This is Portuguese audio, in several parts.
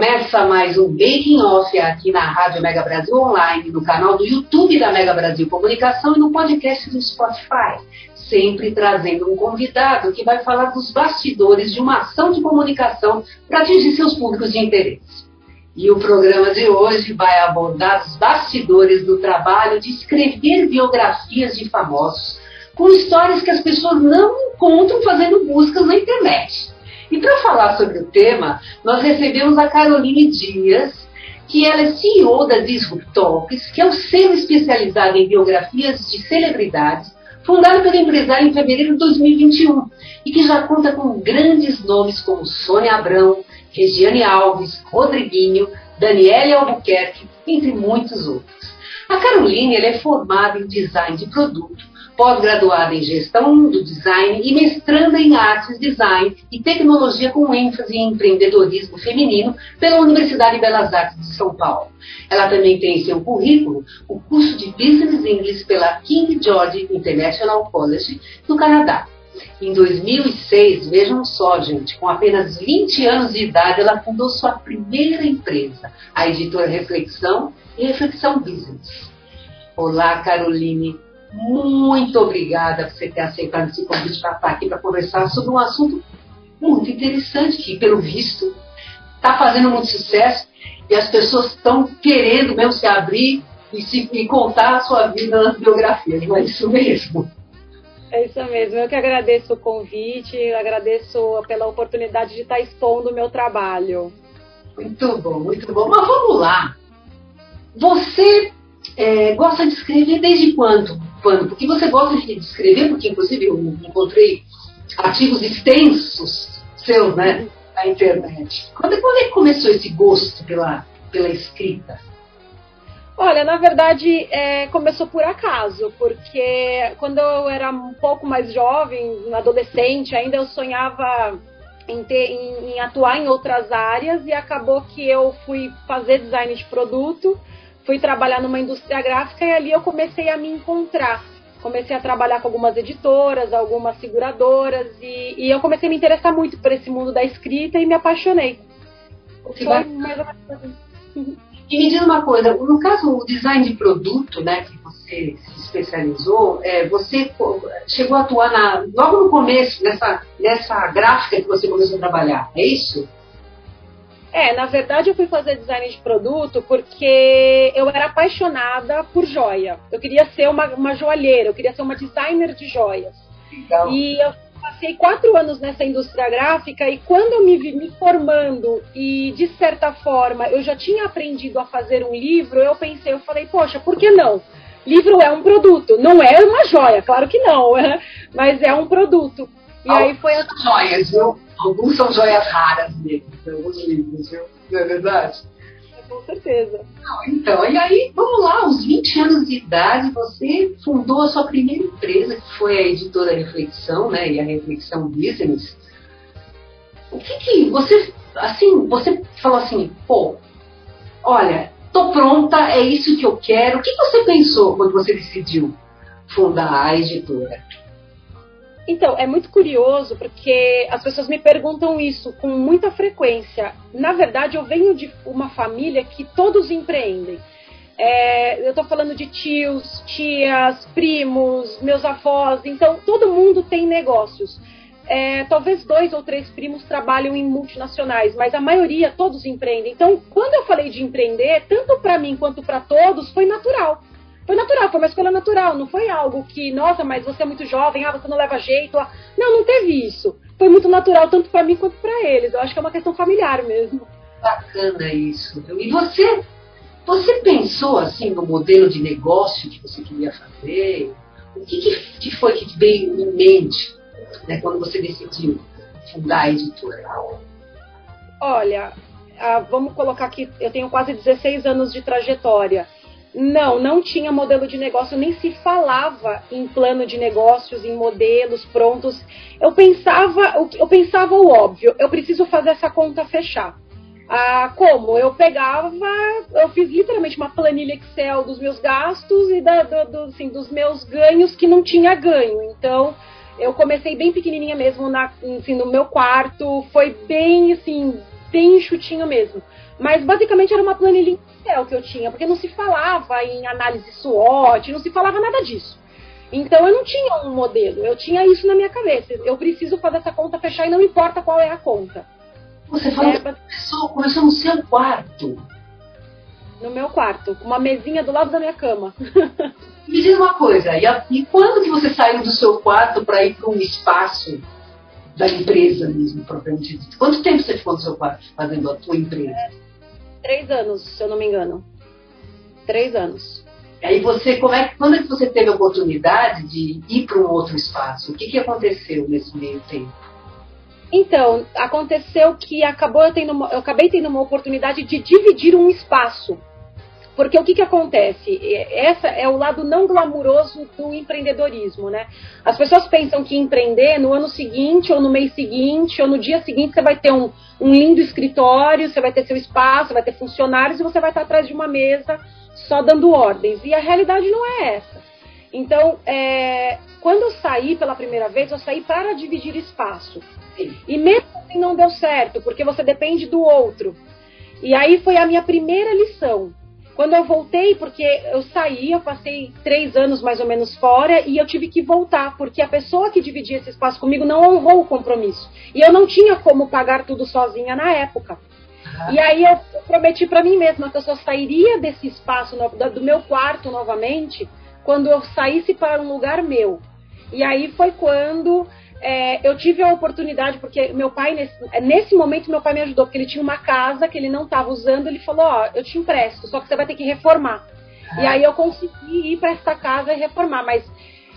Começa mais um Making Off aqui na Rádio Mega Brasil Online, no canal do YouTube da Mega Brasil Comunicação e no podcast do Spotify. Sempre trazendo um convidado que vai falar dos bastidores de uma ação de comunicação para atingir seus públicos de interesse. E o programa de hoje vai abordar os bastidores do trabalho de escrever biografias de famosos com histórias que as pessoas não encontram fazendo buscas na falar sobre o tema, nós recebemos a Caroline Dias, que ela é CEO da Disrupt Talks, que é o selo especializado em biografias de celebridades, fundado pela empresária em fevereiro de 2021, e que já conta com grandes nomes como Sônia Abrão, Regiane Alves, Rodriguinho, Daniele Albuquerque, entre muitos outros. A Caroline é formada em design de produto pós-graduada em gestão do design e mestranda em artes, design e tecnologia com ênfase em empreendedorismo feminino pela Universidade de Belas Artes de São Paulo. Ela também tem em seu currículo o curso de Business English pela King George International College no Canadá. Em 2006, vejam só, gente, com apenas 20 anos de idade, ela fundou sua primeira empresa, a editora Reflexão e Reflexão Business. Olá, Caroline. Muito obrigada por você ter aceitado esse convite para estar aqui para conversar sobre um assunto muito interessante que, pelo visto, está fazendo muito sucesso e as pessoas estão querendo mesmo se abrir e, se, e contar a sua vida nas biografias, não é isso mesmo? É isso mesmo. Eu que agradeço o convite, agradeço pela oportunidade de estar expondo o meu trabalho. Muito bom, muito bom. Mas vamos lá. Você é, gosta de escrever desde quando? Quando? Porque você gosta de escrever, porque inclusive eu encontrei artigos extensos seus, né, na internet. Quando, quando é que começou esse gosto pela, pela escrita? Olha, na verdade, é, começou por acaso, porque quando eu era um pouco mais jovem, adolescente, ainda eu sonhava em, ter, em, em atuar em outras áreas e acabou que eu fui fazer design de produto fui trabalhar numa indústria gráfica e ali eu comecei a me encontrar. Comecei a trabalhar com algumas editoras, algumas seguradoras e, e eu comecei a me interessar muito por esse mundo da escrita e me apaixonei. Foi mais ou menos assim. E me diz uma coisa, no caso o design de produto, né, que você se especializou, é, você chegou a atuar na, logo no começo nessa, nessa gráfica que você começou a trabalhar, é isso? É, na verdade eu fui fazer design de produto porque eu era apaixonada por joia. Eu queria ser uma, uma joalheira, eu queria ser uma designer de joias. Então. E eu passei quatro anos nessa indústria gráfica e quando eu me vi me formando e de certa forma eu já tinha aprendido a fazer um livro, eu pensei, eu falei, poxa, por que não? Livro é um produto, não é uma joia, claro que não, mas é um produto. E aí foi as joias, viu? Alguns são joias raras mesmo, alguns livros, viu? Não é verdade? Com certeza. Não, então, e aí, vamos lá, aos 20 anos de idade, você fundou a sua primeira empresa, que foi a editora Reflexão, né? E a Reflexão Business. O que que você, assim, você falou assim, pô, olha, tô pronta, é isso que eu quero. O que você pensou quando você decidiu fundar a editora? Então, é muito curioso porque as pessoas me perguntam isso com muita frequência. Na verdade, eu venho de uma família que todos empreendem. É, eu estou falando de tios, tias, primos, meus avós, então todo mundo tem negócios. É, talvez dois ou três primos trabalham em multinacionais, mas a maioria todos empreendem. Então, quando eu falei de empreender, tanto para mim quanto para todos, foi natural. Foi natural, foi uma escolha natural, não foi algo que, nossa, mas você é muito jovem, ah, você não leva jeito. Ah. Não, não teve isso. Foi muito natural, tanto para mim quanto para eles. Eu acho que é uma questão familiar mesmo. Bacana isso. E você, você pensou assim no modelo de negócio que você queria fazer? O que, que foi que veio em mente né, quando você decidiu fundar a editora? Olha, ah, vamos colocar aqui, eu tenho quase 16 anos de trajetória. Não, não tinha modelo de negócio, nem se falava em plano de negócios, em modelos prontos. Eu pensava, eu pensava o óbvio, eu preciso fazer essa conta fechar. Ah, como? Eu pegava, eu fiz literalmente uma planilha Excel dos meus gastos e da, do, do, assim, dos meus ganhos que não tinha ganho. Então, eu comecei bem pequenininha mesmo na, assim, no meu quarto, foi bem assim, bem enxutinho mesmo. Mas basicamente era uma planilha Excel que eu tinha, porque não se falava em análise SWOT, não se falava nada disso. Então eu não tinha um modelo, eu tinha isso na minha cabeça. Eu preciso fazer essa conta fechar e não importa qual é a conta. Você falou é, que começou, começou no seu quarto. No meu quarto, com uma mesinha do lado da minha cama. Me diz uma coisa, e, a, e quando que você saiu do seu quarto para ir para um espaço da empresa mesmo, propriamente dito? Quanto tempo você ficou no seu quarto fazendo a tua empresa? É, três anos, se eu não me engano. Três anos. E aí você, como é, quando é que você teve a oportunidade de ir para um outro espaço? O que, que aconteceu nesse meio tempo? Então, aconteceu que acabou eu, tendo uma, eu acabei tendo uma oportunidade de dividir um espaço. Porque o que, que acontece? Essa é o lado não glamuroso do empreendedorismo, né? As pessoas pensam que empreender no ano seguinte, ou no mês seguinte, ou no dia seguinte, você vai ter um, um lindo escritório, você vai ter seu espaço, vai ter funcionários e você vai estar atrás de uma mesa só dando ordens. E a realidade não é essa. Então, é, quando eu saí pela primeira vez, eu saí para dividir espaço. E mesmo assim não deu certo, porque você depende do outro. E aí foi a minha primeira lição. Quando eu voltei, porque eu saí, eu passei três anos mais ou menos fora e eu tive que voltar, porque a pessoa que dividia esse espaço comigo não honrou o compromisso. E eu não tinha como pagar tudo sozinha na época. E aí eu prometi para mim mesma que eu só sairia desse espaço, do meu quarto novamente, quando eu saísse para um lugar meu. E aí foi quando é, eu tive a oportunidade, porque meu pai, nesse, nesse momento, meu pai me ajudou, porque ele tinha uma casa que ele não estava usando, ele falou, ó, eu te empresto, só que você vai ter que reformar. E aí eu consegui ir para esta casa e reformar, mas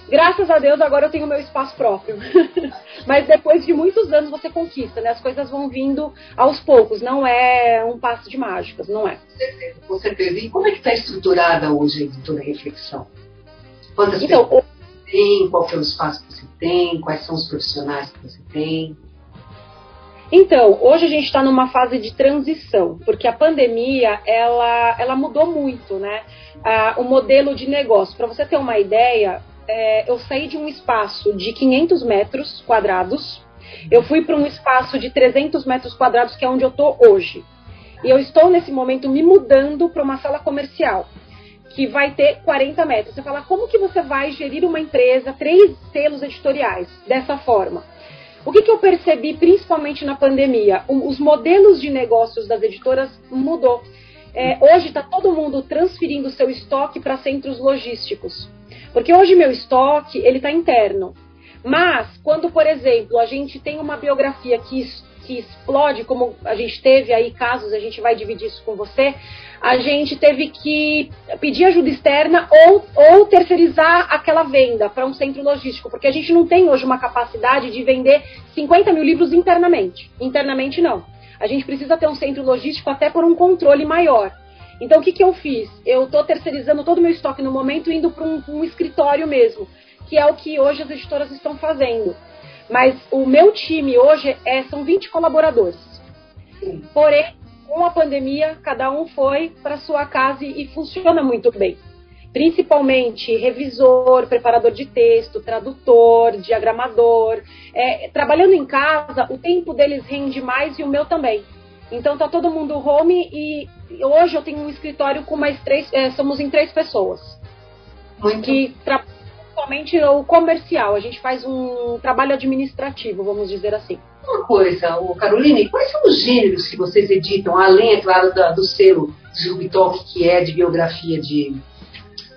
graças a Deus agora eu tenho meu espaço próprio. mas depois de muitos anos você conquista, né? As coisas vão vindo aos poucos, não é um passo de mágicas, não é. Com certeza, com certeza. E como é que está estruturada hoje a editora Reflexão? Quantas então, pessoas tem? Qual é o espaço que você tem? Quais são os profissionais que você tem? Então, hoje a gente está numa fase de transição, porque a pandemia ela, ela mudou muito, né? Ah, o modelo de negócio. Para você ter uma ideia, é, eu saí de um espaço de 500 metros quadrados, eu fui para um espaço de 300 metros quadrados, que é onde eu estou hoje. E eu estou nesse momento me mudando para uma sala comercial que vai ter 40 metros. Você fala, como que você vai gerir uma empresa, três selos editoriais, dessa forma? O que, que eu percebi principalmente na pandemia? os modelos de negócios das editoras mudou. É, hoje está todo mundo transferindo seu estoque para centros logísticos. Porque hoje meu estoque ele está interno. Mas quando, por exemplo, a gente tem uma biografia que, que explode, como a gente teve aí casos, a gente vai dividir isso com você, a gente teve que pedir ajuda externa ou, ou terceirizar aquela venda para um centro logístico, porque a gente não tem hoje uma capacidade de vender 50 mil livros internamente. Internamente, não. A gente precisa ter um centro logístico até por um controle maior. Então, o que, que eu fiz? Eu estou terceirizando todo o meu estoque no momento, indo para um, um escritório mesmo, que é o que hoje as editoras estão fazendo. Mas o meu time hoje é, são 20 colaboradores. Porém, com a pandemia, cada um foi para sua casa e funciona muito bem. Principalmente revisor, preparador de texto, tradutor, diagramador. É, trabalhando em casa, o tempo deles rende mais e o meu também. Então tá todo mundo home e hoje eu tenho um escritório com mais três, é, somos em três pessoas. Muito. Que trabalham somente o comercial, a gente faz um trabalho administrativo, vamos dizer assim. Uma coisa, o Caroline, quais são os gêneros que vocês editam, além, é claro, da, do selo Zubitalk, que é de biografia de,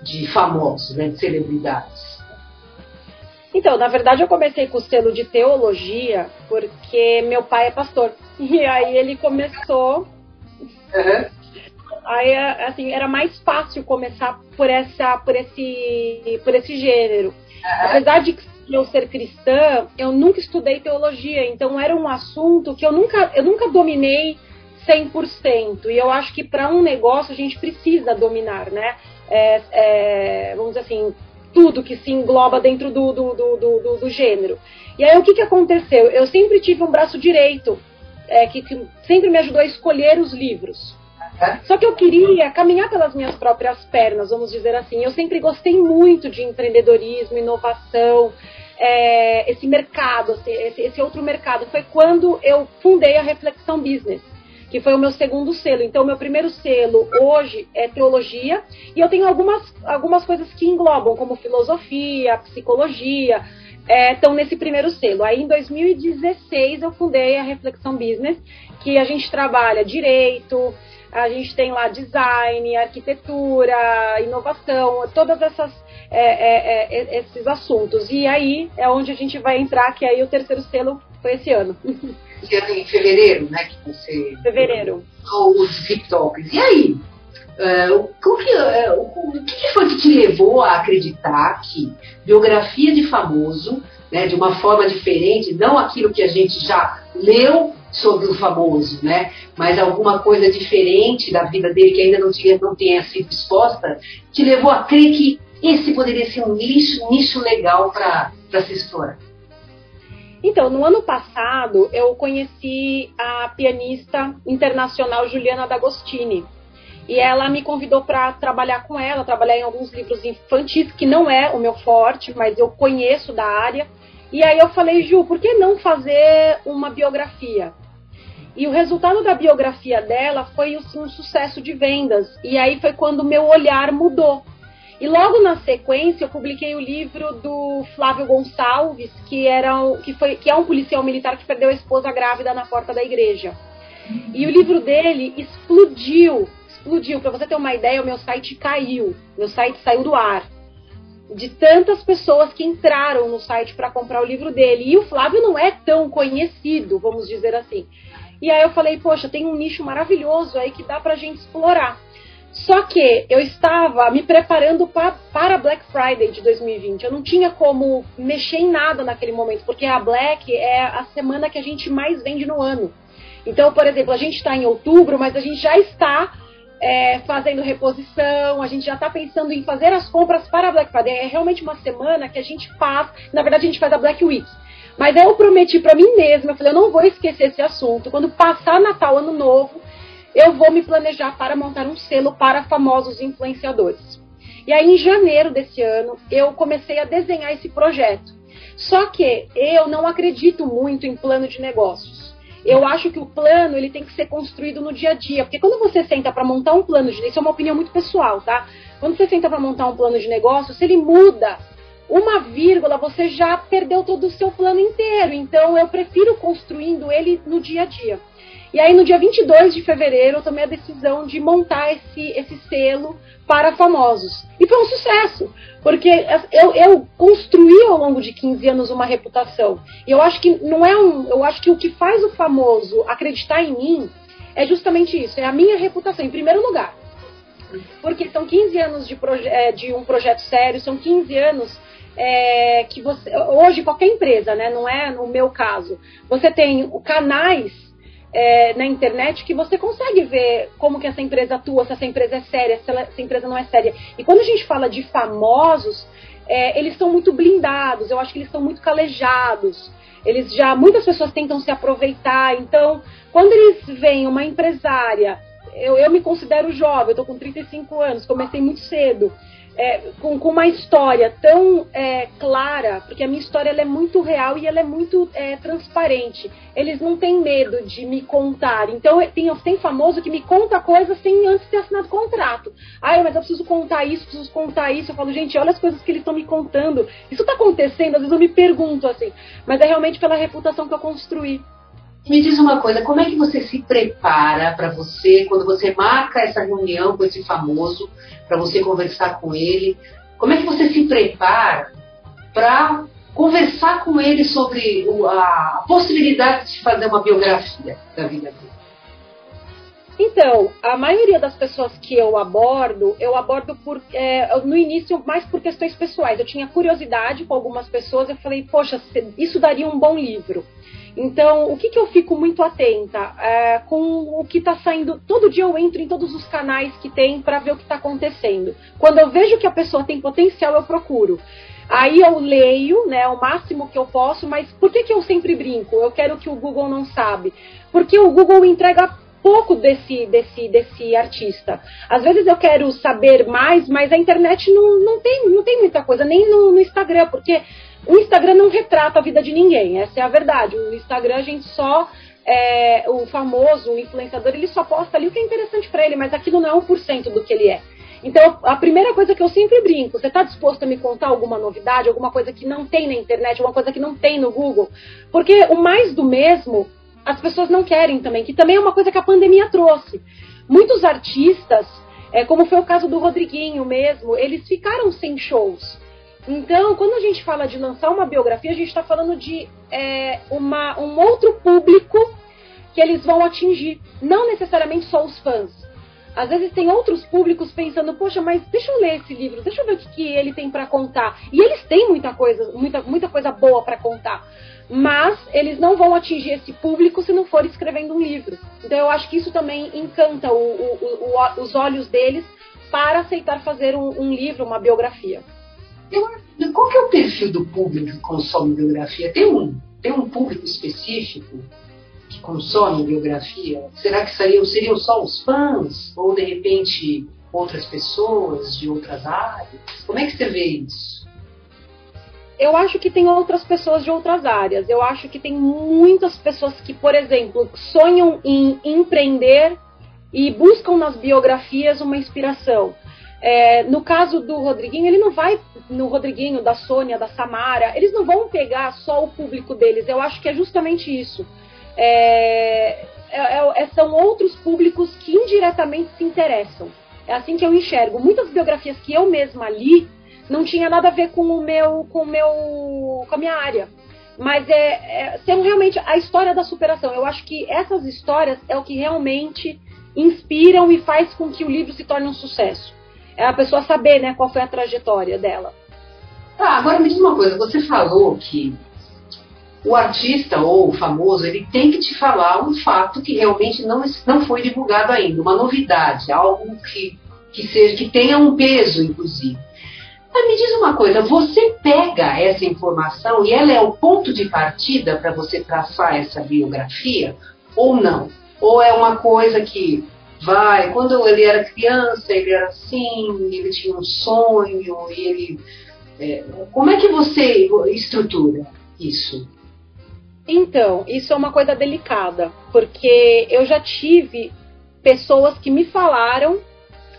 de famosos, né, de celebridades? Então, na verdade, eu comecei com o selo de teologia porque meu pai é pastor. E aí ele começou. Uhum. Aí assim era mais fácil começar por essa, por esse, por esse gênero. Apesar de eu ser cristã, eu nunca estudei teologia, então era um assunto que eu nunca, eu nunca dominei 100%. E eu acho que para um negócio a gente precisa dominar, né? É, é, vamos dizer assim, tudo que se engloba dentro do, do, do, do, do gênero. E aí o que, que aconteceu? Eu sempre tive um braço direito, é, que, que sempre me ajudou a escolher os livros. Só que eu queria caminhar pelas minhas próprias pernas, vamos dizer assim. Eu sempre gostei muito de empreendedorismo, inovação, é, esse mercado, esse, esse, outro mercado. Foi quando eu fundei a Reflexão Business, que foi o meu segundo selo. Então, meu primeiro selo hoje é teologia, e eu tenho algumas, algumas coisas que englobam, como filosofia, psicologia, estão é, nesse primeiro selo. Aí, em 2016, eu fundei a Reflexão Business, que a gente trabalha direito, a gente tem lá design, arquitetura, inovação, todas essas é, é, é, esses assuntos. E aí é onde a gente vai entrar, que aí o terceiro selo foi esse ano. Em fevereiro, né? Que você. Fevereiro. Os TikToks. E aí? Uh, o, que, uh, o, que foi que te levou a acreditar que biografia de famoso, né, de uma forma diferente, não aquilo que a gente já leu sobre o famoso, né? Mas alguma coisa diferente da vida dele que ainda não, tinha, não tenha sido exposta, te levou a crer que esse poderia ser um nicho, nicho legal para se explorar. Então, no ano passado, eu conheci a pianista internacional Juliana D'Agostini. E ela me convidou para trabalhar com ela, trabalhar em alguns livros infantis, que não é o meu forte, mas eu conheço da área. E aí eu falei, Ju, por que não fazer uma biografia? E o resultado da biografia dela foi um sucesso de vendas. E aí foi quando o meu olhar mudou. E logo na sequência eu publiquei o livro do Flávio Gonçalves, que, era, que, foi, que é um policial militar que perdeu a esposa grávida na porta da igreja. E o livro dele explodiu, explodiu. Para você ter uma ideia, o meu site caiu, meu site saiu do ar. De tantas pessoas que entraram no site para comprar o livro dele. E o Flávio não é tão conhecido, vamos dizer assim. E aí eu falei, poxa, tem um nicho maravilhoso aí que dá pra gente explorar. Só que eu estava me preparando pra, para Black Friday de 2020. Eu não tinha como mexer em nada naquele momento, porque a Black é a semana que a gente mais vende no ano. Então, por exemplo, a gente está em outubro, mas a gente já está é, fazendo reposição, a gente já está pensando em fazer as compras para a Black Friday. É realmente uma semana que a gente faz, na verdade, a gente faz a Black Week. Mas eu prometi para mim mesma, eu falei, eu não vou esquecer esse assunto. Quando passar Natal, Ano Novo, eu vou me planejar para montar um selo para famosos influenciadores. E aí, em janeiro desse ano, eu comecei a desenhar esse projeto. Só que eu não acredito muito em plano de negócios. Eu acho que o plano ele tem que ser construído no dia a dia, porque quando você senta para montar um plano de isso é uma opinião muito pessoal, tá? Quando você senta para montar um plano de negócio, se ele muda uma vírgula, você já perdeu todo o seu plano inteiro. Então eu prefiro construindo ele no dia a dia. E aí, no dia 22 de fevereiro, eu tomei a decisão de montar esse, esse selo para famosos. E foi um sucesso, porque eu, eu construí ao longo de 15 anos uma reputação. E eu acho que não é um. Eu acho que o que faz o famoso acreditar em mim é justamente isso, é a minha reputação, em primeiro lugar. Porque são 15 anos de, é, de um projeto sério, são 15 anos é, que você. Hoje, qualquer empresa, né? Não é no meu caso. Você tem canais é, na internet que você consegue ver como que essa empresa atua, se essa empresa é séria, se ela, essa empresa não é séria. E quando a gente fala de famosos, é, eles são muito blindados, eu acho que eles são muito calejados. Eles já, muitas pessoas tentam se aproveitar. Então, quando eles veem uma empresária, eu, eu me considero jovem, eu tô com 35 anos, comecei muito cedo é, com, com, uma história tão é, clara, porque a minha história ela é muito real e ela é muito é, transparente. Eles não têm medo de me contar. Então, tem, tem famoso que me conta coisas sem antes ter assinado contrato. Ah, mas eu preciso contar isso, preciso contar isso. Eu falo, gente, olha as coisas que eles estão me contando. Isso está acontecendo, às vezes eu me pergunto assim. Mas é realmente pela reputação que eu construí. Me diz uma coisa, como é que você se prepara para você, quando você marca essa reunião com esse famoso, para você conversar com ele? Como é que você se prepara para conversar com ele sobre a possibilidade de fazer uma biografia da vida dele? Então, a maioria das pessoas que eu abordo, eu abordo por, é, no início mais por questões pessoais. Eu tinha curiosidade com algumas pessoas, eu falei, poxa, isso daria um bom livro. Então, o que, que eu fico muito atenta? É, com o que está saindo. Todo dia eu entro em todos os canais que tem para ver o que está acontecendo. Quando eu vejo que a pessoa tem potencial, eu procuro. Aí eu leio, né, o máximo que eu posso, mas por que, que eu sempre brinco? Eu quero que o Google não sabe. Porque o Google entrega pouco desse, desse, desse artista. Às vezes eu quero saber mais, mas a internet não, não, tem, não tem muita coisa, nem no, no Instagram, porque o Instagram não retrata a vida de ninguém, essa é a verdade. O Instagram a gente só. É, o famoso, o influenciador, ele só posta ali o que é interessante para ele, mas aquilo não é 1% do que ele é. Então, a primeira coisa que eu sempre brinco, você está disposto a me contar alguma novidade, alguma coisa que não tem na internet, alguma coisa que não tem no Google? Porque o mais do mesmo as pessoas não querem também, que também é uma coisa que a pandemia trouxe. Muitos artistas, é, como foi o caso do Rodriguinho mesmo, eles ficaram sem shows. Então, quando a gente fala de lançar uma biografia, a gente está falando de é, uma, um outro público que eles vão atingir, não necessariamente só os fãs. Às vezes tem outros públicos pensando, poxa, mas deixa eu ler esse livro, deixa eu ver o que, que ele tem para contar. E eles têm muita coisa, muita, muita coisa boa para contar mas eles não vão atingir esse público se não for escrevendo um livro. Então eu acho que isso também encanta o, o, o, os olhos deles para aceitar fazer um, um livro, uma biografia. Qual que é o perfil do público que consome biografia? Tem um, tem um público específico que consome biografia? Será que seriam, seriam só os fãs? Ou de repente outras pessoas de outras áreas? Como é que você vê isso? eu acho que tem outras pessoas de outras áreas. Eu acho que tem muitas pessoas que, por exemplo, sonham em empreender e buscam nas biografias uma inspiração. É, no caso do Rodriguinho, ele não vai no Rodriguinho, da Sônia, da Samara, eles não vão pegar só o público deles. Eu acho que é justamente isso. É, é, é são outros públicos que indiretamente se interessam. É assim que eu enxergo. Muitas biografias que eu mesma li, não tinha nada a ver com o meu, com o meu, com a minha área. Mas é, é são realmente a história da superação. Eu acho que essas histórias é o que realmente inspiram e faz com que o livro se torne um sucesso. É a pessoa saber, né, qual foi a trajetória dela. Tá, agora me diz uma coisa. Você falou que o artista ou o famoso ele tem que te falar um fato que realmente não, não foi divulgado ainda, uma novidade, algo que, que seja que tenha um peso, inclusive. Mas me diz uma coisa, você pega essa informação e ela é o ponto de partida para você traçar essa biografia ou não? Ou é uma coisa que vai, quando ele era criança, ele era assim, ele tinha um sonho, ele. É, como é que você estrutura isso? Então, isso é uma coisa delicada, porque eu já tive pessoas que me falaram,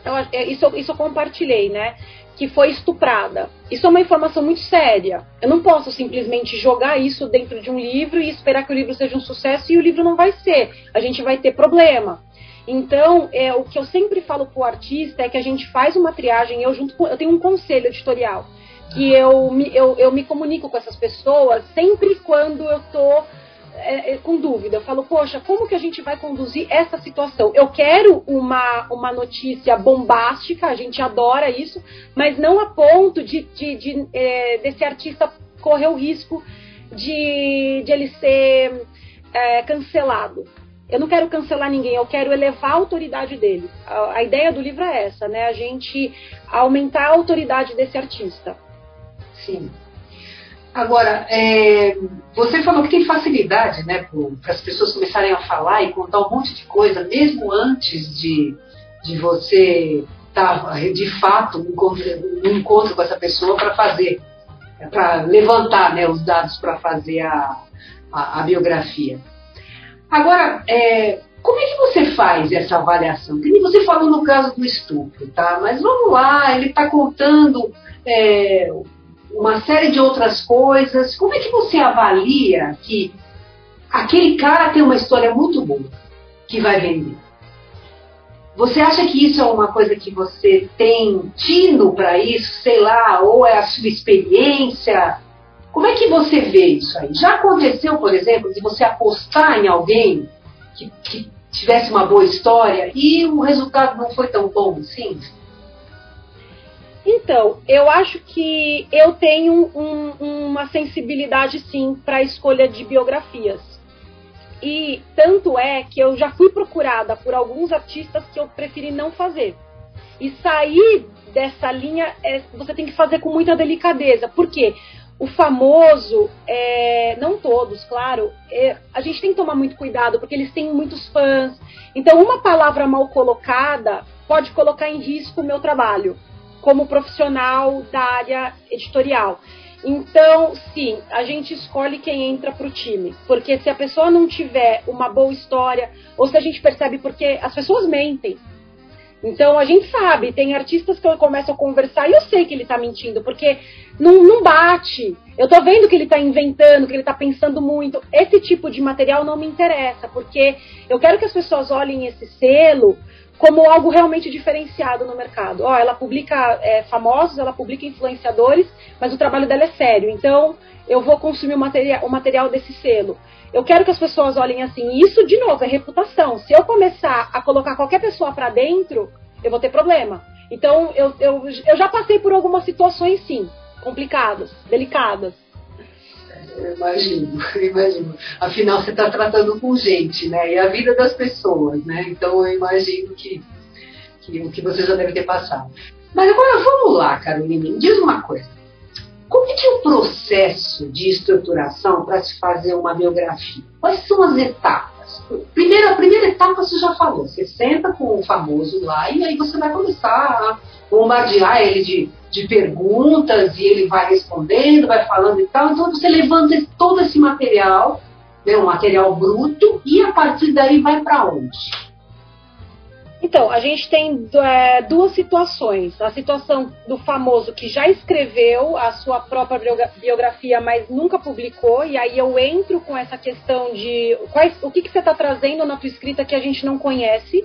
eu, isso, isso eu compartilhei, né? que foi estuprada. Isso é uma informação muito séria. Eu não posso simplesmente jogar isso dentro de um livro e esperar que o livro seja um sucesso e o livro não vai ser. A gente vai ter problema. Então, é, o que eu sempre falo para o artista é que a gente faz uma triagem. Eu junto com, eu tenho um conselho editorial que eu me, eu, eu me comunico com essas pessoas sempre quando eu estou é, é, com dúvida. Eu falo, poxa, como que a gente vai conduzir essa situação? Eu quero uma, uma notícia bombástica, a gente adora isso, mas não a ponto de, de, de é, desse artista correr o risco de, de ele ser é, cancelado. Eu não quero cancelar ninguém, eu quero elevar a autoridade dele. A, a ideia do livro é essa, né? A gente aumentar a autoridade desse artista. Sim. Agora, é, você falou que tem facilidade né, para as pessoas começarem a falar e contar um monte de coisa, mesmo antes de, de você estar, tá, de fato, no encontro, encontro com essa pessoa para fazer, para levantar né, os dados para fazer a, a, a, biografia. Agora, é, como é que você faz essa avaliação? Que você falou no caso do estupro, tá? Mas vamos lá, ele está contando é, uma série de outras coisas. Como é que você avalia que aquele cara tem uma história muito boa que vai vender? Você acha que isso é uma coisa que você tem tino para isso, sei lá, ou é a sua experiência? Como é que você vê isso aí? Já aconteceu, por exemplo, de você apostar em alguém que, que tivesse uma boa história e o resultado não foi tão bom assim? Então, eu acho que eu tenho um, uma sensibilidade sim para a escolha de biografias. E tanto é que eu já fui procurada por alguns artistas que eu preferi não fazer. E sair dessa linha é, você tem que fazer com muita delicadeza. Por quê? O famoso, é, não todos, claro, é, a gente tem que tomar muito cuidado porque eles têm muitos fãs. Então, uma palavra mal colocada pode colocar em risco o meu trabalho como profissional da área editorial. Então, sim, a gente escolhe quem entra para o time. Porque se a pessoa não tiver uma boa história, ou se a gente percebe porque as pessoas mentem. Então a gente sabe, tem artistas que eu começo a conversar e eu sei que ele está mentindo, porque não, não bate. Eu tô vendo que ele está inventando, que ele está pensando muito. Esse tipo de material não me interessa, porque eu quero que as pessoas olhem esse selo como algo realmente diferenciado no mercado. Ó, ela publica é, famosos, ela publica influenciadores, mas o trabalho dela é sério. Então, eu vou consumir o material, o material desse selo. Eu quero que as pessoas olhem assim. Isso, de novo, é reputação. Se eu começar a colocar qualquer pessoa para dentro, eu vou ter problema. Então, eu, eu, eu já passei por algumas situações, sim, complicadas, delicadas. Eu imagino, eu imagino. Afinal, você está tratando com gente, né? E a vida das pessoas, né? Então, eu imagino que, que o que você já deve ter passado. Mas agora, vamos lá, Carolina, diz uma coisa. Como é que é o processo de estruturação para se fazer uma biografia? Quais são as etapas? Primeiro, a primeira etapa você já falou. Você senta com o famoso lá e aí você vai começar a bombardear ele de de perguntas e ele vai respondendo, vai falando e tal. Então você levanta todo esse material, né, um material bruto, e a partir daí vai para onde? Então, a gente tem é, duas situações. A situação do famoso que já escreveu a sua própria biografia, mas nunca publicou, e aí eu entro com essa questão de quais, o que, que você está trazendo na tua escrita que a gente não conhece.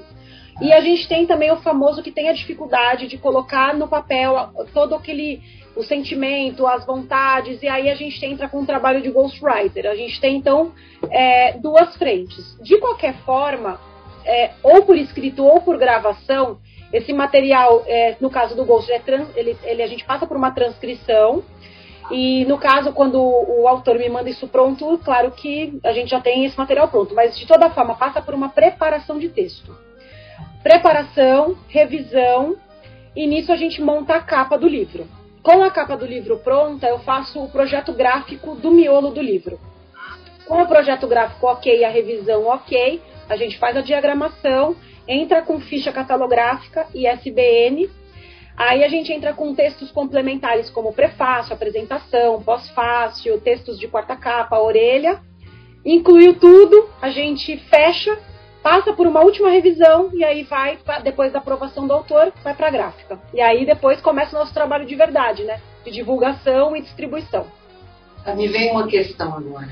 E a gente tem também o famoso que tem a dificuldade de colocar no papel todo aquele o sentimento, as vontades, e aí a gente entra com um trabalho de ghostwriter. A gente tem então é, duas frentes. De qualquer forma, é, ou por escrito ou por gravação, esse material, é, no caso do Ghost, é trans, ele, ele, a gente passa por uma transcrição. E no caso, quando o, autor me manda isso pronto, claro que a gente já tem esse material pronto, mas de toda forma passa por uma preparação de texto preparação, revisão, e nisso a gente monta a capa do livro. Com a capa do livro pronta, eu faço o projeto gráfico do miolo do livro. Com o projeto gráfico ok a revisão ok, a gente faz a diagramação, entra com ficha catalográfica e SBN. Aí a gente entra com textos complementares como prefácio, apresentação, pós-fácil, textos de quarta capa, orelha. Incluiu tudo, a gente fecha passa por uma última revisão e aí vai, depois da aprovação do autor, vai para a gráfica. E aí depois começa o nosso trabalho de verdade, né? De divulgação e distribuição. Me vem uma questão agora.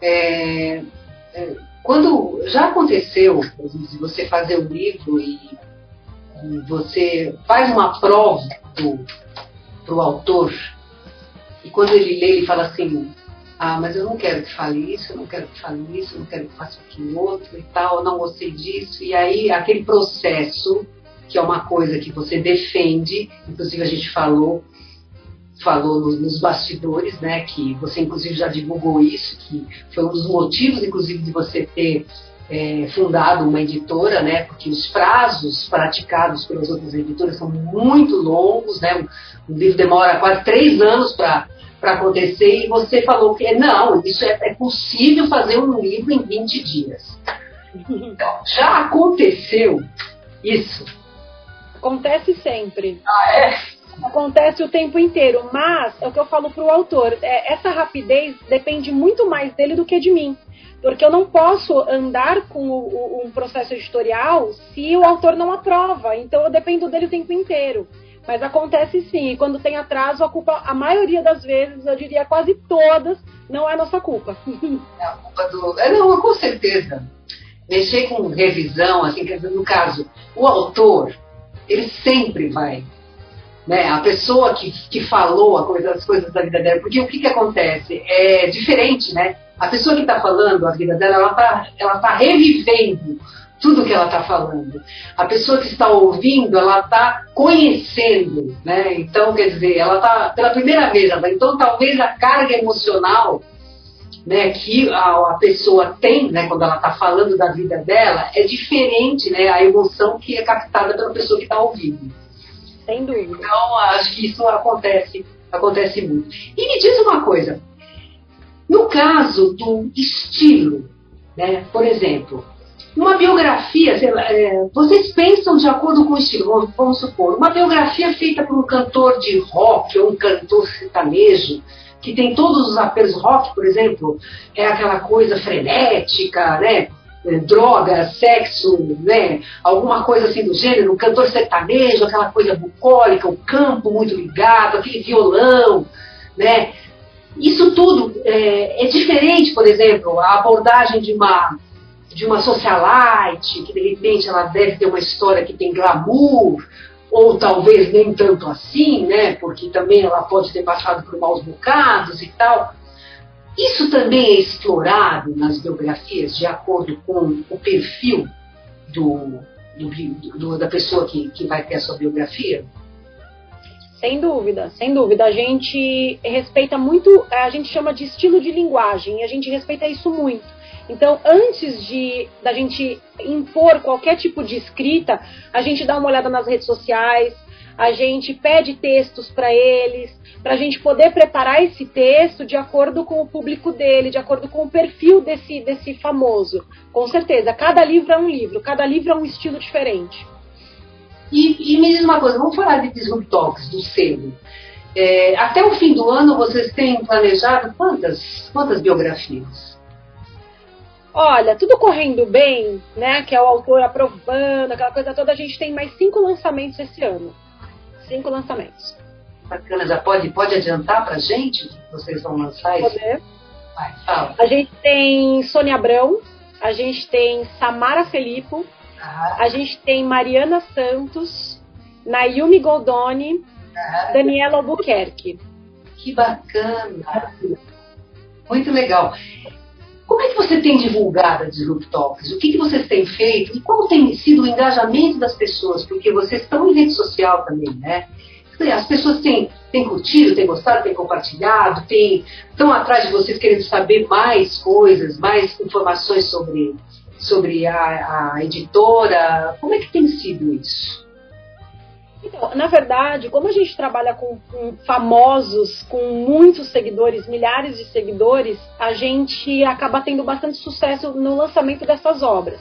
É, é, quando já aconteceu de você fazer um livro e, e você faz uma prova para o autor, e quando ele lê, ele fala assim, ah, mas eu não quero que fale isso, eu não quero que fale isso, eu não quero que faça aquilo outro e tal, eu não gostei disso. E aí, aquele processo, que é uma coisa que você defende, inclusive a gente falou, falou nos, nos bastidores, né, que você inclusive já divulgou isso, que foi um dos motivos, inclusive, de você ter é, fundado uma editora, né, porque os prazos praticados pelas outras editoras são muito longos, né, o livro demora quase três anos para para acontecer e você falou que não, isso é, é, possível fazer um livro em 20 dias. Então, já aconteceu isso? Acontece sempre. Ah, é? Acontece o tempo inteiro, mas é o que eu falo para o autor, é, essa rapidez depende muito mais dele do que de mim. Porque eu não posso andar com o, o, um processo editorial se o autor não aprova. Então eu dependo dele o tempo inteiro. Mas acontece sim, e quando tem atraso, a culpa, a maioria das vezes, eu diria quase todas, não é nossa culpa. É a culpa do. É, não, com certeza. Mexer com revisão, assim, no caso, o autor, ele sempre vai. Né, a pessoa que, que falou coisa, as coisas da vida dela, porque o que, que acontece? É diferente, né? A pessoa que está falando a vida dela, ela está ela tá revivendo tudo que ela está falando. A pessoa que está ouvindo, ela está conhecendo, né? Então, quer dizer, ela está pela primeira vez, ela, então talvez a carga emocional né, que a, a, pessoa tem, né, quando ela está falando da vida dela, é diferente, né, a emoção que é captada pela pessoa que está ouvindo. Sem dúvida. Então, acho que isso acontece, acontece muito. E me diz uma coisa, no caso do estilo, né, por exemplo, uma biografia, é, vocês pensam de acordo com o estilo, vamos supor, uma biografia feita por um cantor de rock ou um cantor sertanejo, que tem todos os apelos rock, por exemplo, é aquela coisa frenética, né? Droga, sexo, né? Alguma coisa assim do gênero, um cantor sertanejo, aquela coisa bucólica, o campo muito ligado, aquele violão, né? Isso tudo é, é diferente, por exemplo, a abordagem de uma de uma socialite, que de repente ela deve ter uma história que tem glamour, ou talvez nem tanto assim, né? Porque também ela pode ter passado por maus bocados e tal. Isso também é explorado nas biografias de acordo com o perfil do, do, do, da pessoa que, que vai ter a sua biografia? Sem dúvida, sem dúvida. A gente respeita muito, a gente chama de estilo de linguagem, e a gente respeita isso muito. Então, antes de da gente impor qualquer tipo de escrita, a gente dá uma olhada nas redes sociais, a gente pede textos para eles, para a gente poder preparar esse texto de acordo com o público dele, de acordo com o perfil desse, desse famoso. Com certeza, cada livro é um livro, cada livro é um estilo diferente. E, e me diz uma coisa, vamos falar de Disrupt Talks, do selo. É, até o fim do ano, vocês têm planejado quantas, quantas biografias? Olha, tudo correndo bem, né? Que é o autor aprovando, aquela coisa toda. A gente tem mais cinco lançamentos esse ano. Cinco lançamentos. Bacana, já pode, pode adiantar pra gente que vocês vão lançar isso? Poder. Vai, fala. A gente tem Sônia Abrão, a gente tem Samara Felipe, ah. a gente tem Mariana Santos, Nayumi Goldoni, ah. Daniela Albuquerque. Que bacana! Muito legal. Como é que você tem divulgado a Disrupt Talks? O que, que vocês têm feito? E qual tem sido o engajamento das pessoas? Porque vocês estão em rede social também, né? As pessoas têm, têm curtido, têm gostado, têm compartilhado, têm, estão atrás de vocês querendo saber mais coisas, mais informações sobre, sobre a, a editora. Como é que tem sido isso? Então, na verdade, como a gente trabalha com, com, famosos, com muitos seguidores, milhares de seguidores, a gente acaba tendo bastante sucesso no lançamento dessas obras.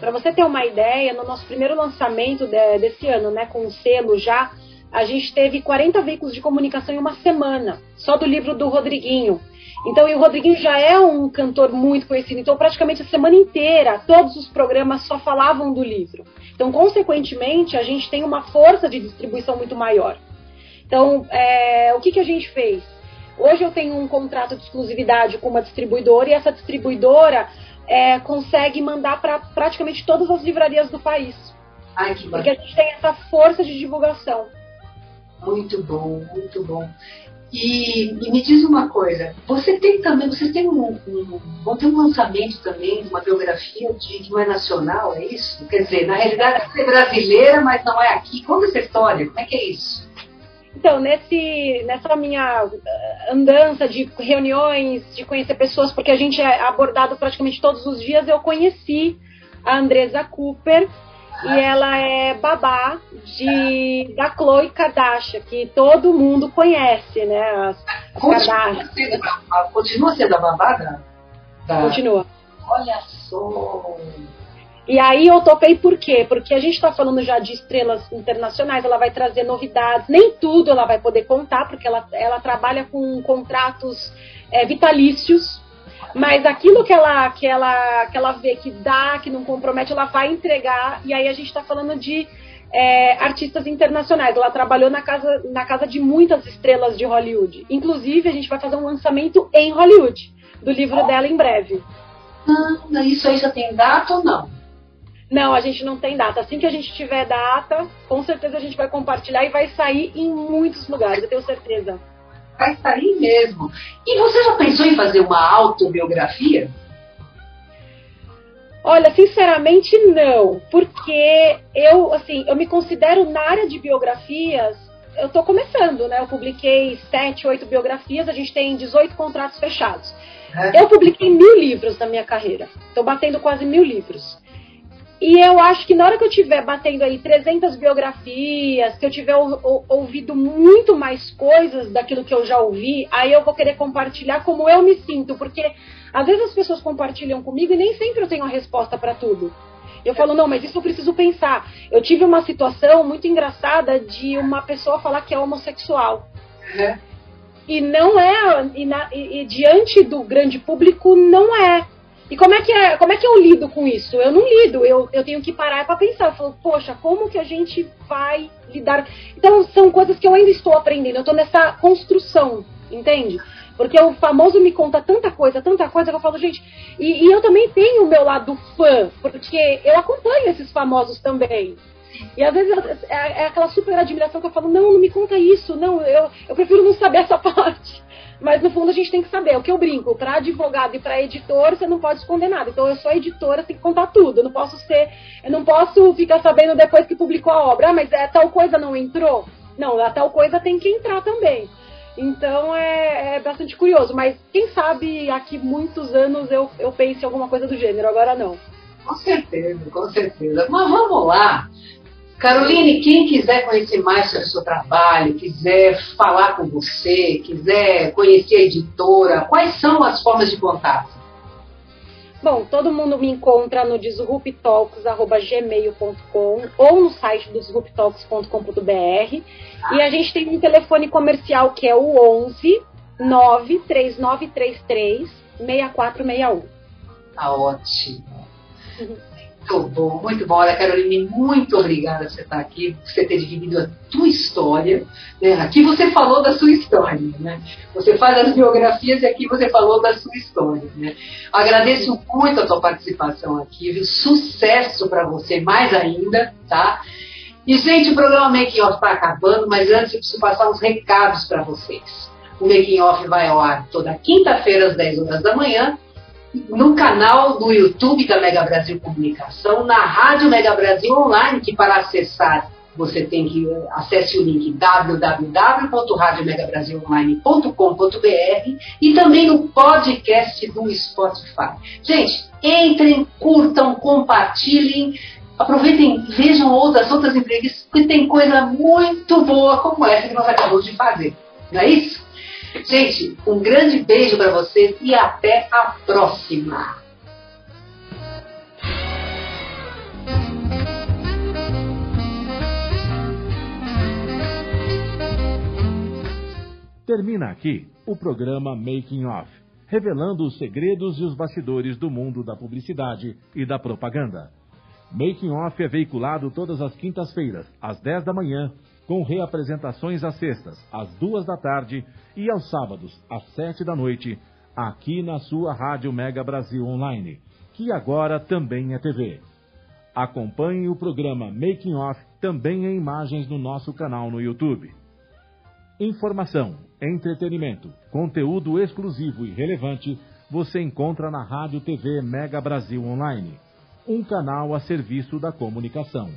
Para você ter uma ideia, no nosso primeiro lançamento de, desse ano, né, com o selo já, a gente teve 40 veículos de comunicação em uma semana, só do livro do Rodriguinho. Então, e o Rodriguinho já é um cantor muito conhecido, então praticamente a semana inteira todos os programas só falavam do livro. Então, consequentemente, a gente tem uma força de distribuição muito maior. Então, é, o que, que a gente fez? Hoje eu tenho um contrato de exclusividade com uma distribuidora e essa distribuidora é, consegue mandar para praticamente todas as livrarias do país. Ai, que Porque a gente tem essa força de divulgação. Muito bom, muito bom. E, e, me diz uma coisa, você tem também, vocês têm um, um, vão ter um lançamento também uma biografia de, que não é nacional, é isso? Quer dizer, na realidade é brasileira, mas não é aqui. Conta essa história, como é que é isso? Então, nesse, nessa minha eh, andança de reuniões, de conhecer pessoas, porque a gente é abordado praticamente todos os dias, eu conheci a Andresa Cooper, e ela é babá de, da Chloe Kardashian, que todo mundo conhece, né? As, as continua, sendo, continua sendo a babá da, da... Continua. Olha só. E aí eu topei por quê? Porque a gente está falando já de estrelas internacionais, ela vai trazer novidades, nem tudo ela vai poder contar, porque ela, ela trabalha com contratos é, vitalícios, mas aquilo que ela, que, ela, que ela vê que dá, que não compromete, ela vai entregar. E aí a gente está falando de é, artistas internacionais. Ela trabalhou na casa, na casa de muitas estrelas de Hollywood. Inclusive, a gente vai fazer um lançamento em Hollywood do livro dela em breve. Ah, isso aí já tem data ou não? Não, a gente não tem data. Assim que a gente tiver data, com certeza a gente vai compartilhar e vai sair em muitos lugares, eu tenho certeza vai sair mesmo. E você já pensou em fazer uma autobiografia? Olha, sinceramente não, porque eu, assim, eu me considero na área de biografias, eu estou começando, né? Eu publiquei sete, oito biografias, a gente tem 18 contratos fechados. É. Eu publiquei mil livros na minha carreira, estou batendo quase mil livros. E eu acho que na hora que eu estiver batendo aí 300 biografias, que eu tiver ou, ou, ouvido muito mais coisas daquilo que eu já ouvi, aí eu vou querer compartilhar como eu me sinto, porque às vezes as pessoas compartilham comigo e nem sempre eu tenho a resposta para tudo. Eu falo, não, mas isso eu preciso pensar. Eu tive uma situação muito engraçada de uma pessoa falar que é homossexual. Uhum. E não é, e, na, e, e diante do grande público, não é. E como é que é, como é que eu lido com isso? Eu não lido, eu, eu tenho que parar para pensar. Eu falo, poxa, como que a gente vai lidar? Então são coisas que eu ainda estou aprendendo. Eu estou nessa construção, entende? Porque o famoso me conta tanta coisa, tanta coisa que eu falo, gente. E, e eu também tenho o meu lado fã, porque eu acompanho esses famosos também. E às vezes é, é, aquela super admiração que eu falo, não, não me conta isso, não, eu, eu prefiro não saber essa parte. Mas no fundo a gente tem que saber. O que eu brinco, para advogado e para editor, você não pode esconder nada. Então eu sou editora, tem que contar tudo. Eu não posso ser, eu não posso ficar sabendo depois que publicou a obra, ah, mas é, tal coisa não entrou. Não, a tal coisa tem que entrar também. Então é, é, bastante curioso, mas quem sabe aqui muitos anos eu, eu pense em alguma coisa do gênero, agora não. Com certeza, com certeza. Mas vamos lá. Caroline, quem quiser conhecer mais sobre o seu trabalho, quiser falar com você, quiser conhecer a editora, quais são as formas de contato? Bom, todo mundo me encontra no disruptalks.gmail.com ou no site do disruptalks.com.br. E a gente tem um telefone comercial que é o 11 93933 6461. Tá ótimo. Muito bom, muito bom. Olha, Caroline, muito obrigada por você estar aqui, por você ter dividido a tua história. Né? Aqui você falou da sua história, né? Você faz as biografias e aqui você falou da sua história, né? Agradeço muito a tua participação aqui, viu? Sucesso para você mais ainda, tá? E, gente, o programa Making Off está acabando, mas antes eu preciso passar uns recados para vocês. O Making Off vai ao ar toda quinta-feira às 10 horas da manhã no canal do YouTube da Mega Brasil Comunicação, na Rádio Mega Brasil Online, que para acessar você tem que acesse o link www.radiomegabrasilonline.com.br e também no podcast do Spotify. Gente, entrem, curtam, compartilhem, aproveitem, vejam outras outras entrevistas, porque tem coisa muito boa como essa que nós acabamos de fazer. Não é isso? Gente, um grande beijo para vocês e até a próxima. Termina aqui o programa Making Off, revelando os segredos e os bastidores do mundo da publicidade e da propaganda. Making Off é veiculado todas as quintas-feiras, às 10 da manhã, com reapresentações às sextas, às duas da tarde e aos sábados, às sete da noite, aqui na sua Rádio Mega Brasil Online, que agora também é TV. Acompanhe o programa Making Off também em imagens no nosso canal no YouTube. Informação, entretenimento, conteúdo exclusivo e relevante você encontra na Rádio TV Mega Brasil Online, um canal a serviço da comunicação.